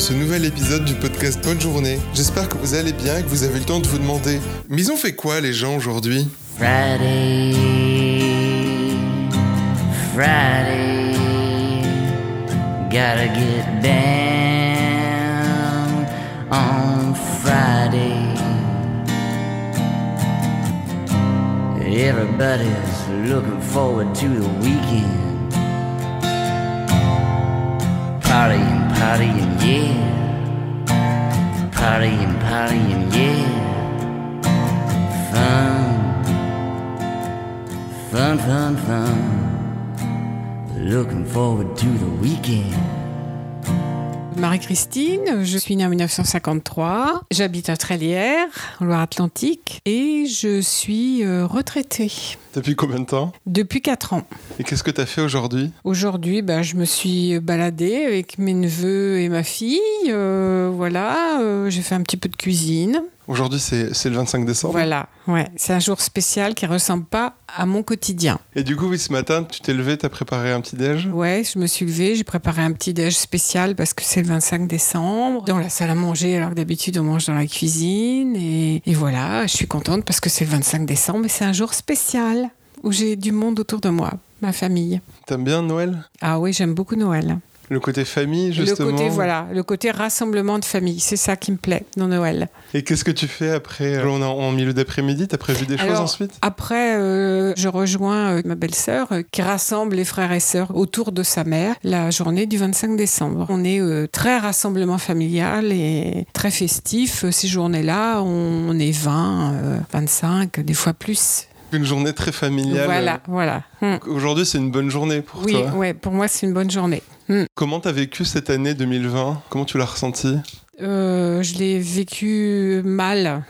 dans ce nouvel épisode du podcast Bonne Journée. J'espère que vous allez bien et que vous avez le temps de vous demander Mais ils ont fait quoi les gens aujourd'hui? Friday, Friday, gotta get down on Friday. Everybody's looking forward to the weekend. Partying, partying, yeah. Partying, partying, yeah. Fun. Fun, fun, fun. Looking forward to the weekend. Marie-Christine, je suis née en 1953, j'habite à Trélières, en Loire-Atlantique, et je suis euh, retraitée Depuis combien de temps? Depuis 4 ans. Et qu'est-ce que t'as fait aujourd'hui? Aujourd'hui, ben, je me suis baladée avec mes neveux et ma fille, euh, voilà, euh, j'ai fait un petit peu de cuisine. Aujourd'hui c'est le 25 décembre. Voilà, ouais, c'est un jour spécial qui ressemble pas à mon quotidien. Et du coup, oui, ce matin, tu t'es levé, t'as préparé un petit déj? Ouais, je me suis levée, j'ai préparé un petit déj spécial parce que c'est le 25 décembre, dans la salle à manger, alors que d'habitude on mange dans la cuisine. Et, et voilà, je suis contente parce que c'est le 25 décembre et c'est un jour spécial où j'ai du monde autour de moi, ma famille. T'aimes bien Noël? Ah oui, j'aime beaucoup Noël. Le côté famille, justement Le côté, voilà, le côté rassemblement de famille, c'est ça qui me plaît dans Noël. Et qu'est-ce que tu fais après euh, On est en milieu d'après-midi, t'as prévu des choses ensuite? Après, euh, je rejoins euh, ma belle-sœur euh, qui rassemble les frères et sœurs autour de sa mère la journée du 25 décembre. On est très rassemblement familial et très festif. Ces journées-là, on, on est 20, euh, 25, des fois plus. Une journée très familiale. Voilà, voilà. Hmm. Aujourd'hui, c'est une bonne journée pour Oui, toi. ouais, pour moi, c'est une bonne journée. Hmm. Comment t'as vécu cette année 2020 Comment tu l'as ressenti? Euh, je l'ai vécu mal,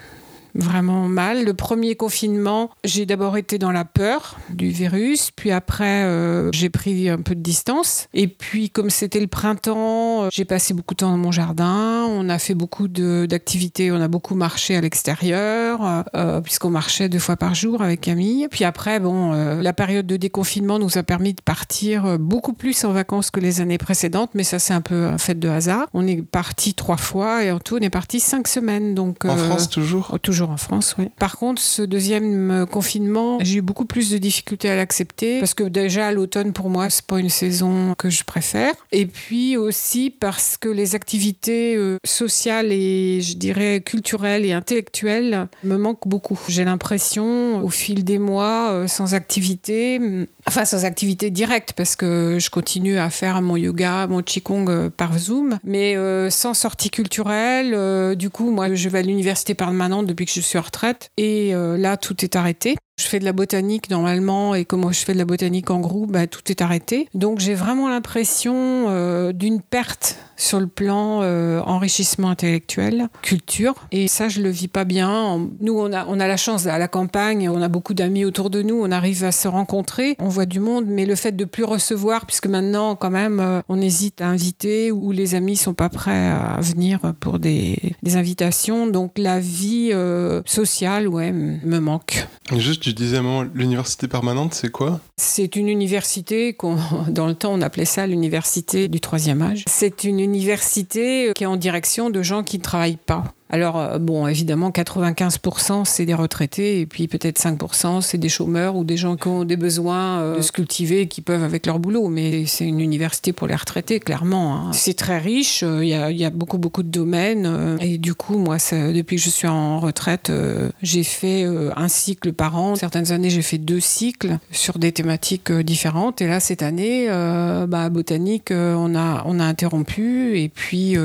vraiment mal. Le premier confinement, j'ai d'abord été dans la peur du virus, puis après, euh, j'ai pris un peu de distance. Et puis, comme c'était le printemps, euh, j'ai passé beaucoup de temps dans mon jardin. On a fait beaucoup d'activités, on a beaucoup marché à l'extérieur, euh, puisqu'on marchait deux fois par jour avec Camille. Puis après, bon, euh, la période de déconfinement nous a permis de partir beaucoup plus en vacances que les années précédentes, mais ça, c'est un peu un fait de hasard. On est parti trois fois et en tout, on est parti cinq semaines. Donc, En France, toujours? Oh, En France. Par contre, ce deuxième euh, confinement, j'ai eu beaucoup plus de difficultés à l'accepter parce que déjà l'automne pour moi, c'est pas une saison que je préfère. Et puis aussi parce que les activités euh, sociales et je dirais culturelles et intellectuelles me manquent beaucoup. J'ai l'impression, au fil des mois, euh, sans activité, hum, enfin sans activité directe parce que je continue à faire mon yoga, mon qigong par Zoom, mais sans sortie culturelle. du coup, moi, je vais à l'université permanente depuis que je suis en retraite et euh, là, tout est arrêté. Je fais de la botanique normalement et comme moi, je fais de la botanique en groupe, bah, tout est arrêté. Donc j'ai vraiment l'impression euh, d'une perte sur le plan euh, enrichissement intellectuel, culture. Et ça, je le vis pas bien. Nous, on a, la chance à la campagne, on a beaucoup d'amis autour de nous, on arrive à se rencontrer, on voit du monde, mais le fait de plus recevoir, puisque maintenant, quand même, euh, on hésite à inviter ou les amis sont pas prêts à venir pour des, invitations. Donc la vie sociale, ouais, me manque. Juste, tu disais l'université permanente, c'est quoi? C'est une université qu'on, dans le temps, on appelait ça l'université du troisième âge. C'est une université qui est en direction de gens qui ne travaillent pas. Alors, euh, bon, évidemment, 95% c'est des retraités et puis peut-être 5% c'est des chômeurs ou des gens qui ont des besoins euh, de se cultiver et qui peuvent avec leur boulot. Mais c'est une université pour les retraités, clairement. hein. C'est très riche, euh, il y, a, beaucoup, beaucoup de domaines. et du coup, moi, depuis que je suis en retraite, j'ai fait un cycle par an. Certaines années, j'ai fait deux cycles sur des thématiques différentes. Et là, cette année, bah, botanique, on, a, on a interrompu. Et puis,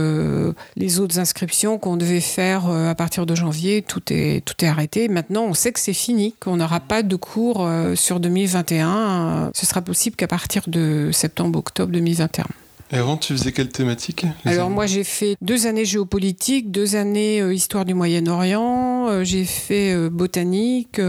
les autres inscriptions qu'on devait faire euh, à partir de janvier, tout est, tout est arrêté. Maintenant, on sait que c'est fini, qu'on n'aura pas de cours euh, sur 2021. Euh, Ce sera possible qu'à partir de septembre-octobre 2021. Et avant, tu faisais quelle thématique Alors années moi j'ai fait deux années géopolitique, deux années euh, histoire du Moyen-Orient, euh, j'ai fait euh, botanique,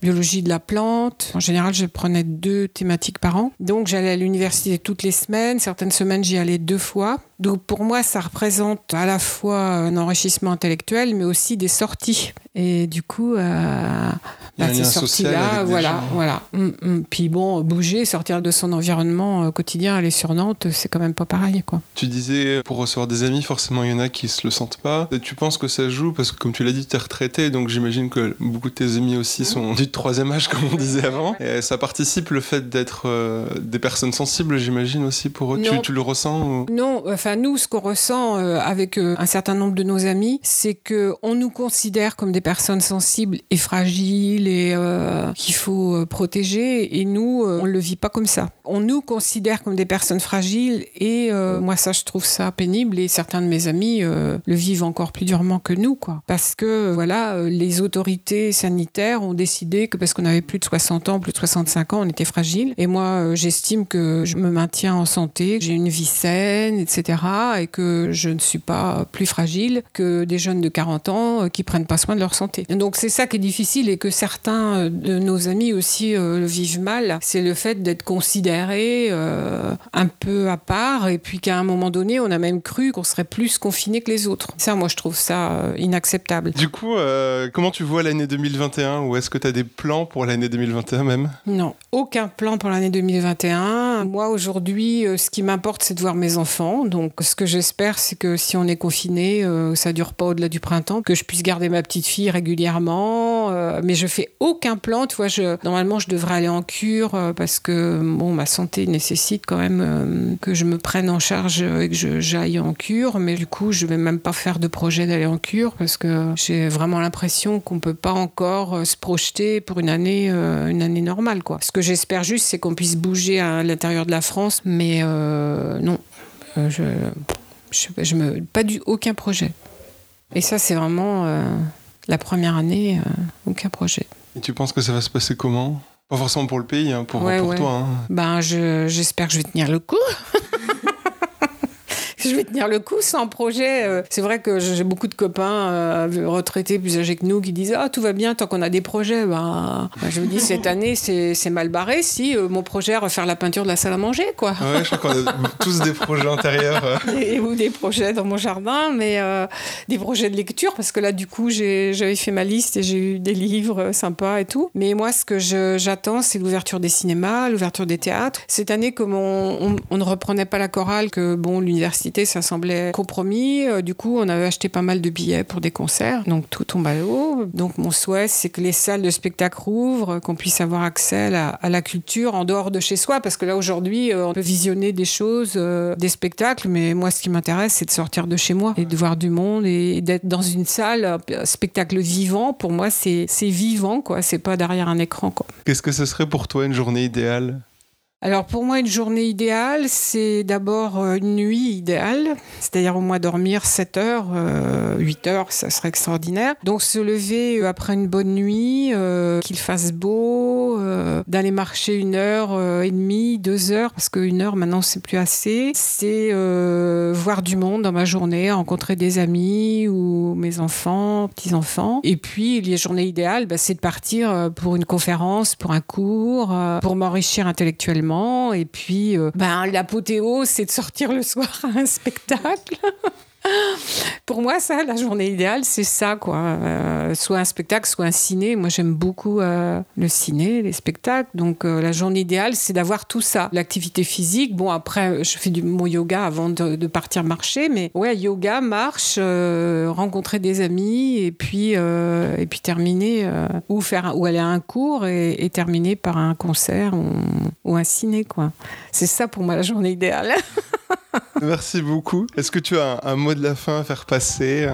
biologie de la plante. En général je prenais deux thématiques par an. Donc j'allais à l'université toutes les semaines, certaines semaines j'y allais deux fois. Donc pour moi, ça représente à la fois un enrichissement intellectuel, mais aussi des sorties. Et du coup, euh, bah, ces sorties-là, voilà, voilà. Mm, mm. Puis bon, bouger, sortir de son environnement euh, quotidien, aller sur Nantes, c'est quand même pas pareil, quoi. Tu disais, pour recevoir des amis, forcément, il y en a qui se le sentent pas. Et tu penses que ça joue? Parce que, comme tu l'as dit, tu es retraité, donc j'imagine que beaucoup de tes amis aussi sont du troisième âge, comme on disait avant. Et ça participe le fait d'être euh, des personnes sensibles, j'imagine aussi pour eux. Tu, tu le ressens ou- Non, enfin nous, ce qu'on ressent euh, avec euh, un certain nombre de nos amis, c'est que on nous considère comme des personnes sensibles et fragiles et euh, qu'il faut protéger. Et nous, on le vit pas comme ça. On nous considère comme des personnes fragiles et moi ça, je trouve ça pénible. Et certains de mes amis le vivent encore plus durement que nous, quoi. Parce que voilà, les autorités sanitaires ont décidé que parce qu'on avait plus de 60 ans, plus de 65 ans, on était fragile. Et moi, j'estime que je me maintiens en santé, j'ai une vie saine, etc. Et que je ne suis pas plus fragile que des jeunes de 40 ans euh, qui prennent pas soin de leur santé. Donc c'est ça qui est difficile et que certains euh, de nos amis aussi euh, le vivent mal. C'est le fait d'être considéré euh, un peu à part et puis qu'à un moment donné, on a même cru qu'on serait plus confiné que les autres. Ça, moi, je trouve ça euh, inacceptable. Du coup, comment tu vois l'année 2021 Ou est-ce que tu as des plans pour l'année 2021 même? Non, aucun plan pour l'année 2021. Moi, aujourd'hui, euh, ce qui m'importe, c'est de voir mes enfants. Donc, ce que j'espère, c'est que si on est confiné, euh, ça dure pas au-delà du printemps, que je puisse garder ma petite fille régulièrement. euh, mais je fais aucun plan. Tu vois, normalement, je devrais aller en cure parce que bon, ma santé nécessite quand même que je me prenne en charge et que j'aille en cure. Mais du coup, je vais même pas faire de projet d'aller en cure parce que j'ai vraiment l'impression qu'on peut pas encore se projeter pour une année, une année normale. Quoi. Ce que j'espère juste, c'est qu'on puisse bouger à l'intérieur de la France. Mais euh, non, Euh, je, je, je me, pas du aucun projet. Et ça, c'est vraiment euh, la première année, aucun projet. Et tu penses que ça va se passer comment? Pas forcément pour le pays, hein, pour, Ouais, pour ouais. toi. hein. Ben, je- j'espère que je vais tenir le coup. je vais tenir le coup sans projet. Euh, C'est vrai que j'ai beaucoup de copains euh, retraités plus âgés que nous qui disent Ah, tout va bien tant qu'on a des projets. Ben, ben, je me dis, cette année, c'est mal barré si euh, mon projet est refaire la peinture de la salle à manger, quoi. Ouais, je crois qu'on a tous des projets intérieurs. Et- ou des projets dans mon jardin, mais euh, des projets de lecture, parce que là, du coup, j'avais fait ma liste et j'ai eu des livres sympas et tout. Mais moi, ce que j'attends, c'est l'ouverture des cinémas, l'ouverture des théâtres. Cette année, comme on, on- on ne reprenait pas la chorale, que bon, l'université, ça semblait compromis, euh, du coup, on avait acheté pas mal de billets pour des concerts, donc tout tombe à l'eau. Donc, mon souhait, c'est que les salles de spectacle rouvrent, qu'on puisse avoir accès à la, culture en dehors de chez soi, parce que là, aujourd'hui, euh, on peut visionner des choses, euh, des spectacles, mais moi, ce qui m'intéresse, c'est de sortir de chez moi et de voir du monde et d'être dans une salle, un spectacle vivant. Pour moi, c'est vivant, quoi. C'est pas derrière un écran, quoi. Qu'est-ce que ce serait pour toi une journée idéale? Alors pour moi, une journée idéale, c'est d'abord euh, une nuit idéale, c'est-à-dire au moins dormir 7 heures, euh, 8 heures, ça serait extraordinaire. Donc se lever euh, après une bonne nuit, euh, qu'il fasse beau, d'aller marcher une heure et demie, deux heures, parce qu'une heure maintenant c'est plus assez. C'est voir du monde dans ma journée, rencontrer des amis ou mes enfants, petits-enfants. Et puis les journées idéales, bah, c'est de partir pour une conférence, pour un cours, pour m'enrichir intellectuellement. Et puis, euh, ben, l'apothéose, c'est de sortir le soir à un spectacle. Pour moi, ça, la journée idéale, c'est ça, quoi. Euh, soit un spectacle, soit un ciné. Moi, j'aime beaucoup euh, le ciné, les spectacles. Donc, euh, la journée idéale, c'est d'avoir tout ça. L'activité physique. Bon, après, je fais du mon yoga avant de, partir marcher, mais ouais, yoga, marche, rencontrer des amis, et puis et puis terminer ou faire ou aller à un cours et, terminer par un concert ou, ou un ciné, quoi. C'est ça pour moi la journée idéale. Merci beaucoup. Est-ce que tu as un, un mot de la fin à faire passer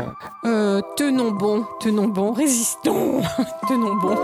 Euh, tenons bon, tenons bon, résistons, tenons bon.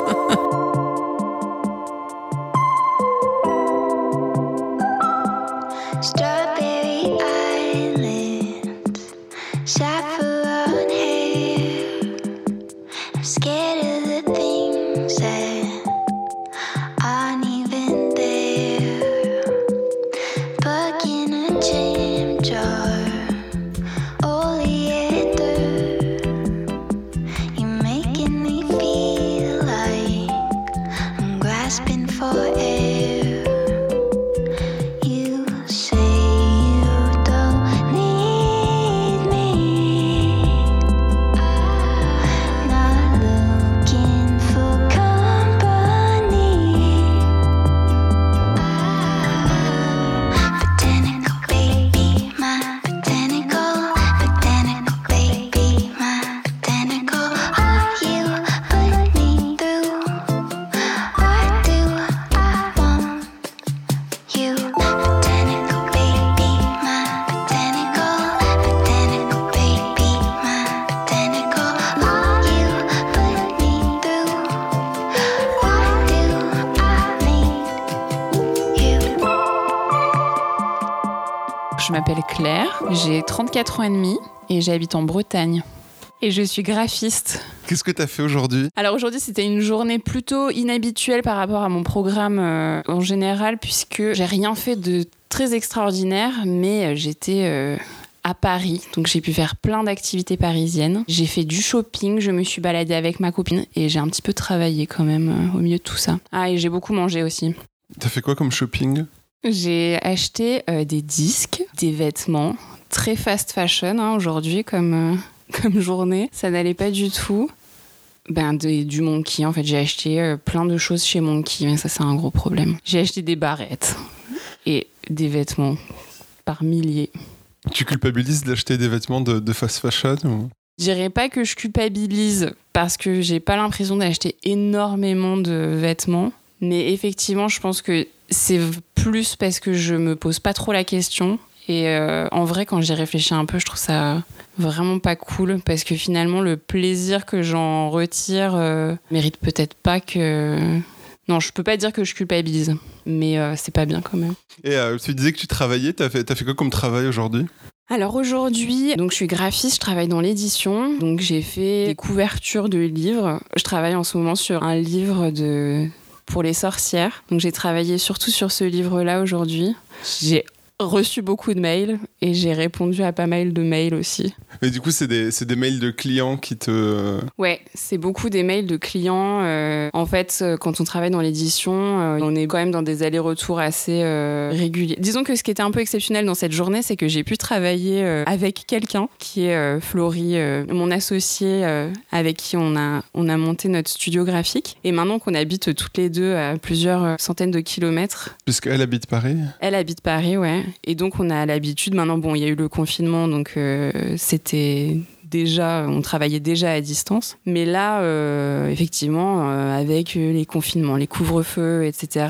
J'ai 34 ans et demi et j'habite en Bretagne. Et je suis graphiste. Qu'est-ce que tu as fait aujourd'hui? Alors aujourd'hui, c'était une journée plutôt inhabituelle par rapport à mon programme euh, en général, puisque j'ai rien fait de très extraordinaire, mais euh, j'étais euh, à Paris, donc j'ai pu faire plein d'activités parisiennes. J'ai fait du shopping, je me suis baladée avec ma copine et j'ai un petit peu travaillé quand même euh, au milieu de tout ça. Ah, et j'ai beaucoup mangé aussi. T'as fait quoi comme shopping? J'ai acheté euh, des disques, des vêtements, très fast fashion hein, aujourd'hui comme, euh, comme journée. Ça n'allait pas du tout. Ben, des- du Monkey, en fait, j'ai acheté euh, plein de choses chez Monkey, mais ça, c'est un gros problème. J'ai acheté des barrettes et des vêtements par milliers. Tu culpabilises d'acheter des vêtements de, de fast fashion ou... Je dirais pas que je culpabilise parce que j'ai pas l'impression d'acheter énormément de vêtements, mais effectivement, je pense que c'est plus parce que je me pose pas trop la question. Et euh, en vrai, quand j'y réfléchis un peu, je trouve ça vraiment pas cool parce que finalement, le plaisir que j'en retire euh, mérite peut-être pas que. Non, je peux pas dire que je culpabilise, mais euh, c'est pas bien quand même. Et euh, tu disais que tu travaillais, t'as fait, t'as fait quoi comme travail aujourd'hui? Alors aujourd'hui, donc je suis graphiste, je travaille dans l'édition, donc j'ai fait des couvertures de livres. Je travaille en ce moment sur un livre de pour les sorcières. Donc j'ai travaillé surtout sur ce livre-là aujourd'hui. J'ai reçu beaucoup de mails et j'ai répondu à pas mal de mails aussi. Mais du coup, c'est des, des mails de clients qui te... Ouais, c'est beaucoup des mails de clients. euh, en fait, euh, quand on travaille dans l'édition, euh, on est quand même dans des allers-retours assez euh, réguliers. Disons que ce qui était un peu exceptionnel dans cette journée, c'est que j'ai pu travailler avec quelqu'un qui est Florie, mon associé avec qui on a, on a monté notre studio graphique. Et maintenant qu'on habite toutes les deux à plusieurs centaines de kilomètres, Puisqu'elle habite Paris. elle habite Paris, ouais. Et donc, on a l'habitude. Maintenant, bon, il y a eu le confinement, donc euh, c'était déjà, on travaillait déjà à distance. Mais là, euh, effectivement, euh, avec les confinements, les couvre-feux, etc.,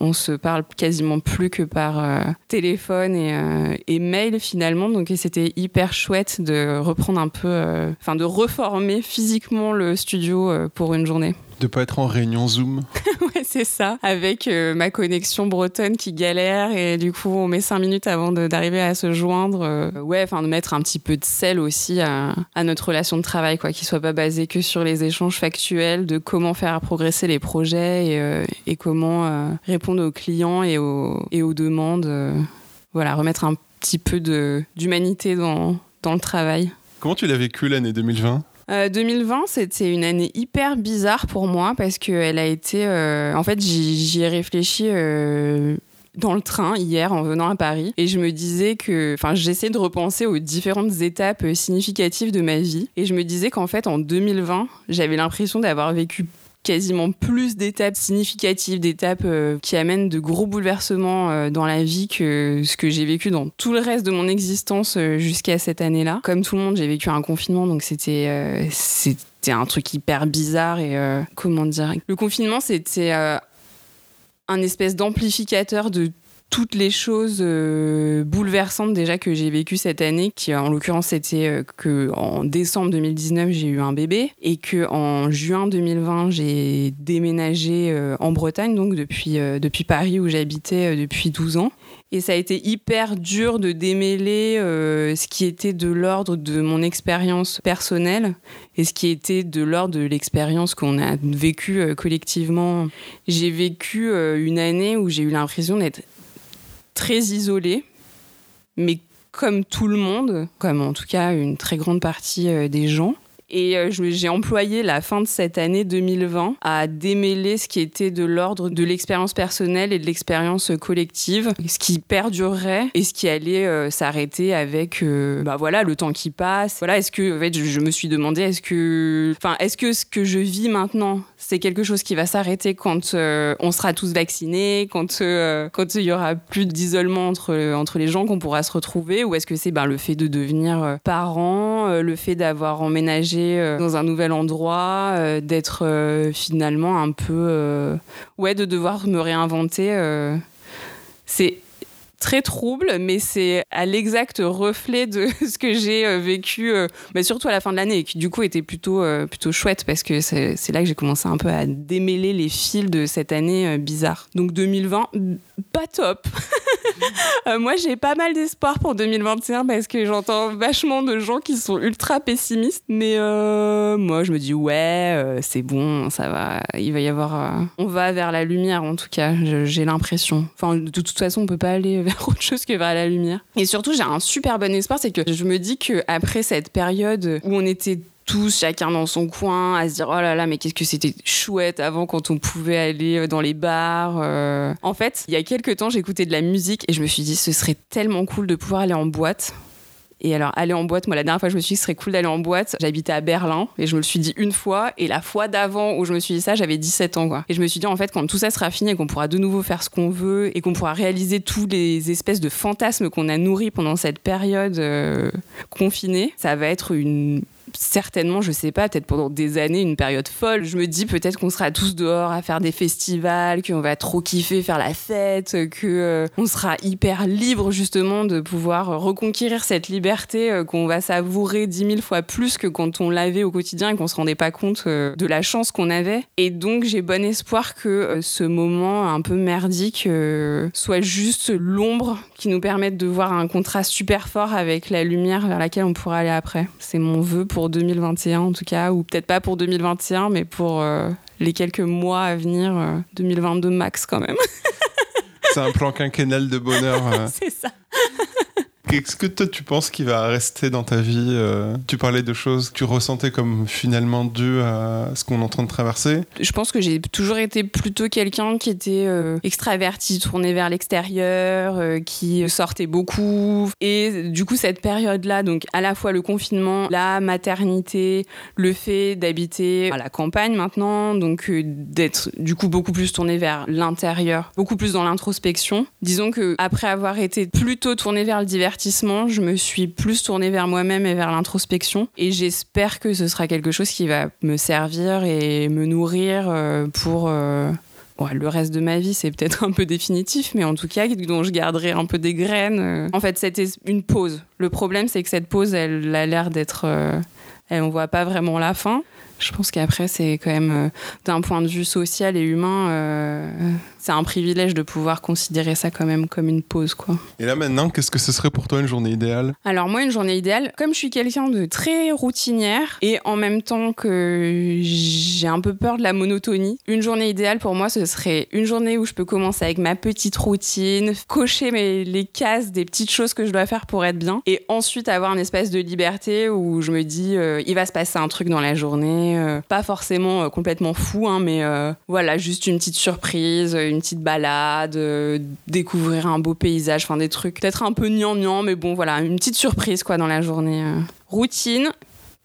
on se parle quasiment plus que par téléphone et, et mail finalement. Donc, c'était hyper chouette de reprendre un peu, enfin, de reformer physiquement le studio pour une journée. De pas être en réunion Zoom. Ouais, c'est ça. Avec euh, ma connexion bretonne qui galère et du coup, on met cinq minutes avant d'arriver à se joindre. euh, ouais, enfin, de mettre un petit peu de sel aussi à, à notre relation de travail, quoi, qui soit pas basée que sur les échanges factuels de comment faire progresser les projets et, euh, et comment euh, répondre aux clients et aux, et aux demandes. euh, voilà, remettre un petit peu d'humanité dans, dans le travail. Comment tu l'as vécu l'année 2020 Euh, 2020, c'était une année hyper bizarre pour moi parce qu'elle a été. euh, en fait, j'y ai réfléchi. euh, dans le train hier en venant à Paris et je me disais que enfin j'essayais de repenser aux différentes étapes euh, significatives de ma vie et je me disais qu'en fait en 2020 j'avais l'impression d'avoir vécu quasiment plus d'étapes significatives, d'étapes euh, qui amènent de gros bouleversements euh, dans la vie que ce que j'ai vécu dans tout le reste de mon existence euh, jusqu'à cette année-là. Comme tout le monde, j'ai vécu un confinement, donc c'était un truc hyper bizarre et comment dire? Le confinement, c'était un espèce d'amplificateur de toutes les choses euh, bouleversantes déjà que j'ai vécues cette année, qui en l'occurrence c'était euh, que en décembre 2019 j'ai eu un bébé et que en juin 2020 j'ai déménagé euh, en Bretagne donc depuis depuis Paris où j'habitais depuis 12 ans. Et ça a été hyper dur de démêler ce qui était de l'ordre de mon expérience personnelle et ce qui était de l'ordre de l'expérience qu'on a vécue collectivement. J'ai vécu une année où j'ai eu l'impression d'être très isolée, mais comme tout le monde, comme en tout cas une très grande partie euh, des gens. Et euh, j'ai employé la fin de cette année 2020 à démêler ce qui était de l'ordre de l'expérience personnelle et de l'expérience collective, ce qui perdurerait et ce qui allait euh, s'arrêter avec euh, bah voilà le temps qui passe. Voilà, est-ce que en fait je, me suis demandé est-ce que enfin est-ce que ce que je vis maintenant c'est quelque chose qui va s'arrêter quand on sera tous vaccinés, quand euh, quand il y aura plus d'isolement entre entre les gens qu'on pourra se retrouver? Ou est-ce que c'est ben, le fait de devenir parent, le fait d'avoir emménagé euh, dans un nouvel endroit, euh, d'être euh, finalement un peu ouais de devoir me réinventer c'est très trouble, mais c'est à l'exact reflet de ce que j'ai vécu, euh, bah, surtout à la fin de l'année, qui du coup était plutôt, plutôt chouette, parce que c'est là que j'ai commencé un peu à démêler les fils de cette année bizarre. Donc 2020, pas top. Euh, moi, j'ai pas mal d'espoir pour 2021 parce que j'entends vachement de gens qui sont ultra pessimistes. Mais euh, moi, je me dis, ouais, euh, c'est bon, ça va. Il va y avoir. on va vers la lumière, en tout cas, j'ai l'impression. Enfin, de toute façon, on peut pas aller vers autre chose que vers la lumière. Et surtout, j'ai un super bon espoir, c'est que je me dis que après cette période où on était tous, chacun dans son coin, à se dire oh là là, mais qu'est-ce que c'était chouette avant quand on pouvait aller dans les bars. euh. En fait, il y a quelques temps, j'écoutais de la musique et je me suis dit ce serait tellement cool de pouvoir aller en boîte. Et alors, aller en boîte, moi, la dernière fois, je me suis dit, ce serait cool d'aller en boîte. J'habitais à Berlin et je me le suis dit une fois. Et la fois d'avant où je me suis dit ça, j'avais 17 ans, quoi. Et je me suis dit, en fait, quand tout ça sera fini et qu'on pourra de nouveau faire ce qu'on veut et qu'on pourra réaliser tous les espèces de fantasmes qu'on a nourris pendant cette période euh, confinée, ça va être une certainement, je sais pas, peut-être pendant des années, une période folle. Je me dis peut-être qu'on sera tous dehors à faire des festivals, qu'on va trop kiffer faire la fête, que euh, on sera hyper libre justement de pouvoir reconquérir cette liberté euh, qu'on va savourer dix mille fois plus que quand on l'avait au quotidien et qu'on se rendait pas compte euh, de la chance qu'on avait. Et donc j'ai bon espoir que euh, ce moment un peu merdique euh, soit juste l'ombre qui nous permette de voir un contraste super fort avec la lumière vers laquelle on pourra aller après. C'est mon vœu pour 2021 en tout cas, ou peut-être pas pour 2021, mais pour euh, les quelques mois à venir, euh, 2022 max quand même. C'est un plan quinquennal de bonheur. euh. C'est ça. Qu'est-ce que toi tu penses qui va rester dans ta vie euh, Tu parlais de choses que tu ressentais comme finalement dues à ce qu'on est en train de traverser. Je pense que j'ai toujours été plutôt quelqu'un qui était euh, extraverti, tourné vers l'extérieur, euh, qui sortait beaucoup. Et du coup, cette période-là, donc à la fois le confinement, la maternité, le fait d'habiter à la campagne maintenant, donc d'être du coup beaucoup plus tourné vers l'intérieur, beaucoup plus dans l'introspection. Disons que après avoir été plutôt tourné vers le divertissement, je me suis plus tournée vers moi-même et vers l'introspection. Et j'espère que ce sera quelque chose qui va me servir et me nourrir euh, pour euh, le reste de ma vie. C'est peut-être un peu définitif, mais en tout cas, dont je garderai un peu des graines. euh. En fait, c'était une pause. Le problème, c'est que cette pause, elle a l'air d'être. euh, elle, on voit pas vraiment la fin. Je pense qu'après, c'est quand même, d'un point de vue social et humain, c'est un privilège de pouvoir considérer ça quand même comme une pause, quoi. Et là maintenant, qu'est-ce que ce serait pour toi une journée idéale? Alors moi, une journée idéale, comme je suis quelqu'un de très routinière et en même temps que j'ai un peu peur de la monotonie, une journée idéale pour moi, ce serait une journée où je peux commencer avec ma petite routine, cocher mes, les cases des petites choses que je dois faire pour être bien et ensuite avoir une espèce de liberté où je me dis, euh, il va se passer un truc dans la journée, euh, pas forcément euh, complètement fou, hein, mais voilà, juste une petite surprise, une petite balade, euh, découvrir un beau paysage, enfin des trucs peut-être un peu gnangnan, mais bon, voilà, une petite surprise quoi dans la journée. euh. Routine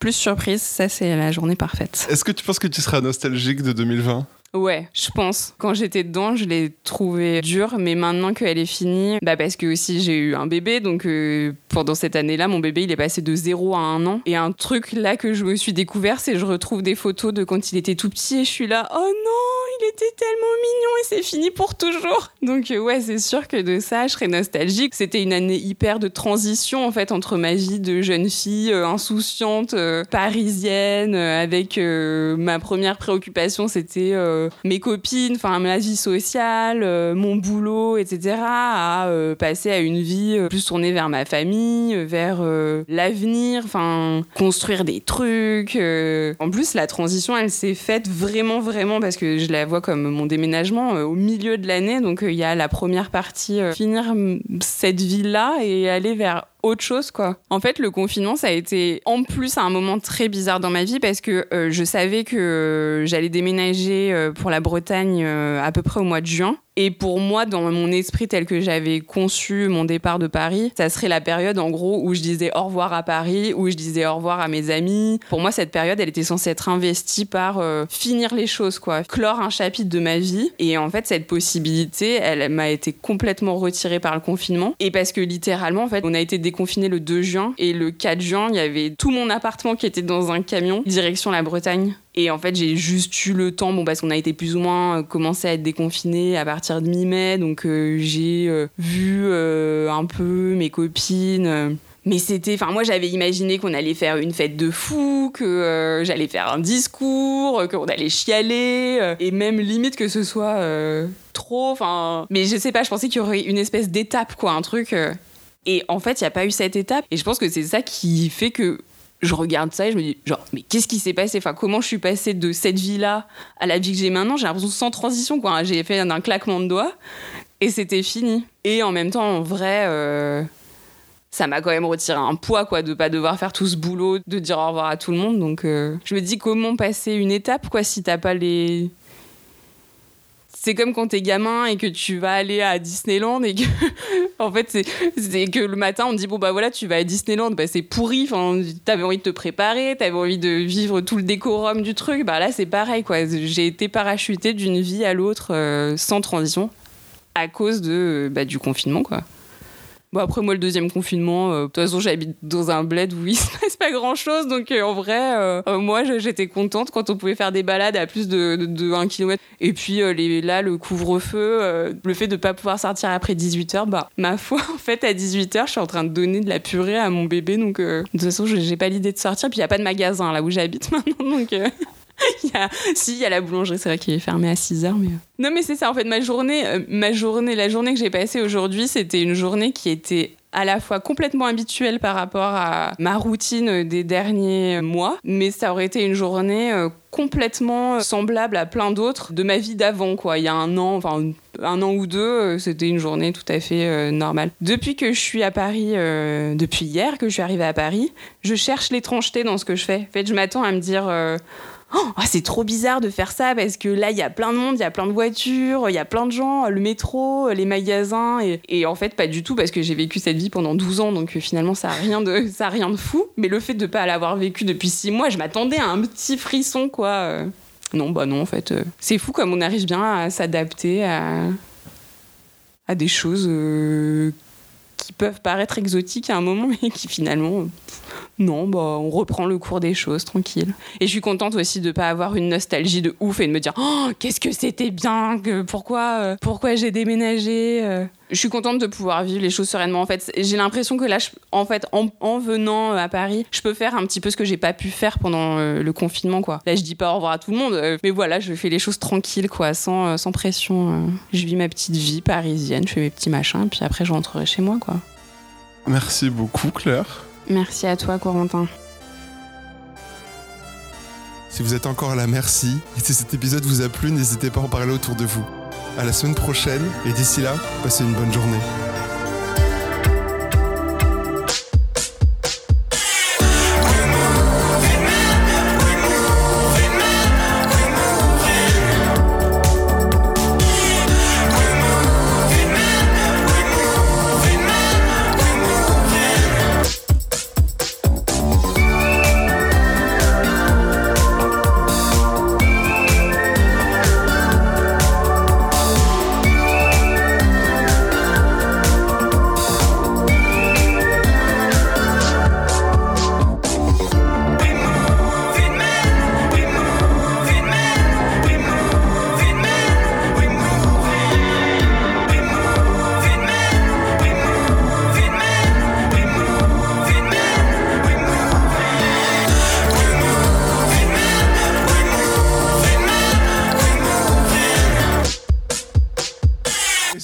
plus surprise, ça c'est la journée parfaite. Est-ce que tu penses que tu seras nostalgique de 2020 Ouais, je pense. Quand j'étais dedans, je l'ai trouvé dur, mais maintenant qu'elle est finie, bah parce que aussi j'ai eu un bébé, donc euh, pendant cette année-là, mon bébé il est passé de 0 à 1 an. Et un truc là que je me suis découvert, c'est que je retrouve des photos de quand il était tout petit et je suis là, oh non, était tellement mignon et c'est fini pour toujours. Donc euh, ouais, c'est sûr que de ça, je serais nostalgique. C'était une année hyper de transition en fait entre ma vie de jeune fille euh, insouciante, euh, parisienne, avec ma première préoccupation, c'était mes copines, enfin ma vie sociale, mon boulot, etc. à passer à une vie plus tournée vers ma famille, vers l'avenir, enfin construire des trucs. En plus, la transition, elle s'est faite vraiment, vraiment parce que je la vois comme mon déménagement euh, au milieu de l'année. Donc euh, il y a la première partie, euh, finir cette vie-là et aller vers autre chose quoi. En fait, le confinement ça a été en plus un moment très bizarre dans ma vie parce que euh, je savais que euh, j'allais déménager euh, pour la Bretagne à peu près au mois de juin et pour moi dans mon esprit tel que j'avais conçu mon départ de Paris, ça serait la période en gros où je disais au revoir à Paris, où je disais au revoir à mes amis. Pour moi cette période elle était censée être investie par finir les choses quoi, clore un chapitre de ma vie et en fait cette possibilité elle m'a été complètement retirée par le confinement et parce que littéralement en fait on a été déconfiné le 2 juin et le 4 juin il y avait tout mon appartement qui était dans un camion direction la Bretagne et en fait, j'ai juste eu le temps, bon, parce qu'on a été plus ou moins euh, commencé à être déconfiné à partir de mi-mai, donc euh, j'ai euh, vu un peu mes copines. Mais c'était, enfin moi j'avais imaginé qu'on allait faire une fête de fou, que j'allais faire un discours, qu'on allait chialer, et même limite que ce soit trop, enfin. Mais je sais pas, je pensais qu'il y aurait une espèce d'étape, quoi, un truc. Et en fait, il n'y a pas eu cette étape. Et je pense que c'est ça qui fait que je regarde ça et je me dis, genre, mais qu'est-ce qui s'est passé? Enfin, comment je suis passée de cette vie-là à la vie que j'ai maintenant? J'ai l'impression sans transition, quoi. J'ai fait un claquement de doigts et c'était fini. Et en même temps, en vrai, euh, ça m'a quand même retiré un poids, quoi, de pas devoir faire tout ce boulot, de dire au revoir à tout le monde. Donc, euh, je me dis comment passer une étape, quoi, si t'as pas les. C'est comme quand t'es gamin et que tu vas aller à Disneyland et que, en fait, c'est que le matin on te dit bon bah voilà tu vas à Disneyland, bah c'est pourri. Enfin, t'avais envie de te préparer, t'avais envie de vivre tout le décorum du truc. Bah là c'est pareil quoi. J'ai été parachutée d'une vie à l'autre euh, sans transition à cause de bah, du confinement quoi. Bon après moi le deuxième confinement, euh, de toute façon j'habite dans un bled où il se passe pas grand chose donc euh, en vrai euh, moi j'étais contente quand on pouvait faire des balades à plus de, de, de 1 km. Et puis là le couvre-feu, le fait de pas pouvoir sortir après 18h, bah ma foi en fait à 18h je suis en train de donner de la purée à mon bébé. Donc de toute façon j'ai pas l'idée de sortir. Puis il y a pas de magasin là où j'habite maintenant. Donc si, il y a la boulangerie, c'est vrai qu'il est fermé à 6 heures. Mais... euh. Non, mais c'est ça, en fait, ma journée, euh, ma journée, la journée que j'ai passée aujourd'hui, c'était une journée qui était à la fois complètement habituelle par rapport à ma routine des derniers mois, mais ça aurait été une journée euh, complètement semblable à plein d'autres de ma vie d'avant, quoi. Il y a un an, enfin un an ou deux, c'était une journée tout à fait normale. Depuis que je suis à Paris, depuis hier que je suis arrivée à Paris, je cherche l'étrangeté dans ce que je fais. En fait, je m'attends à me dire... Oh, c'est trop bizarre de faire ça parce que là, il y a plein de monde, il y a plein de voitures, il y a plein de gens, le métro, les magasins. Et, en fait, pas du tout parce que j'ai vécu cette vie pendant 12 ans, donc euh, finalement, ça a rien de, ça a rien de fou. Mais le fait de pas l'avoir vécu depuis 6 mois, je m'attendais à un petit frisson, quoi. Euh, Non, bah non, en fait, euh, c'est fou comme on arrive bien à s'adapter à, à des choses qui peuvent paraître exotiques à un moment et qui finalement. Non, bah, on reprend le cours des choses, tranquille. Et je suis contente aussi de pas avoir une nostalgie de ouf et de me dire oh, qu'est-ce que c'était bien, que, pourquoi, euh, pourquoi j'ai déménagé. euh. Je suis contente de pouvoir vivre les choses sereinement. En fait, j'ai l'impression que là, en fait, en, en venant à Paris, je peux faire un petit peu ce que j'ai pas pu faire pendant euh, le confinement, quoi. Là, je dis pas au revoir à tout le monde, euh, mais voilà, je fais les choses tranquilles, quoi, sans, euh, sans pression. euh. Je vis ma petite vie parisienne, je fais mes petits machins, puis après, je rentrerai chez moi, quoi. Merci beaucoup, Claire. Merci à toi, Corentin. Si vous êtes encore là, merci. Et si cet épisode vous a plu, n'hésitez pas à en parler autour de vous. À la semaine prochaine, et d'ici là, passez une bonne journée.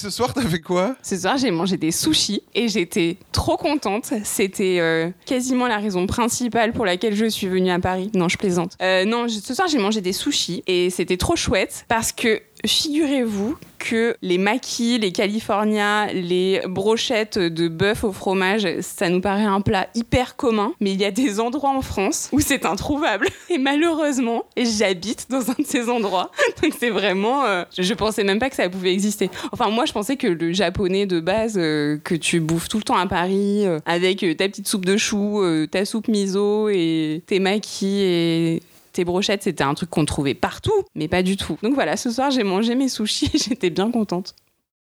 Ce soir, t'as quoi? Ce soir, j'ai mangé des sushis et j'étais trop contente. C'était euh, quasiment la raison principale pour laquelle je suis venue à Paris. Non, je plaisante. Euh, non, ce soir, j'ai mangé des sushis et c'était trop chouette parce que figurez-vous que les maquis, les californias, les brochettes de bœuf au fromage, ça nous paraît un plat hyper commun, mais il y a des endroits en France où c'est introuvable. Et malheureusement, j'habite dans un de ces endroits. Donc c'est vraiment... euh, je, pensais même pas que ça pouvait exister. Enfin, moi, je pensais que le japonais de base, euh, que tu bouffes tout le temps à Paris, euh, avec euh, ta petite soupe de choux, ta soupe miso et tes maquis et tes brochettes, c'était un truc qu'on trouvait partout, mais pas du tout. Donc voilà, ce soir, j'ai mangé mes sushis et j'étais bien contente.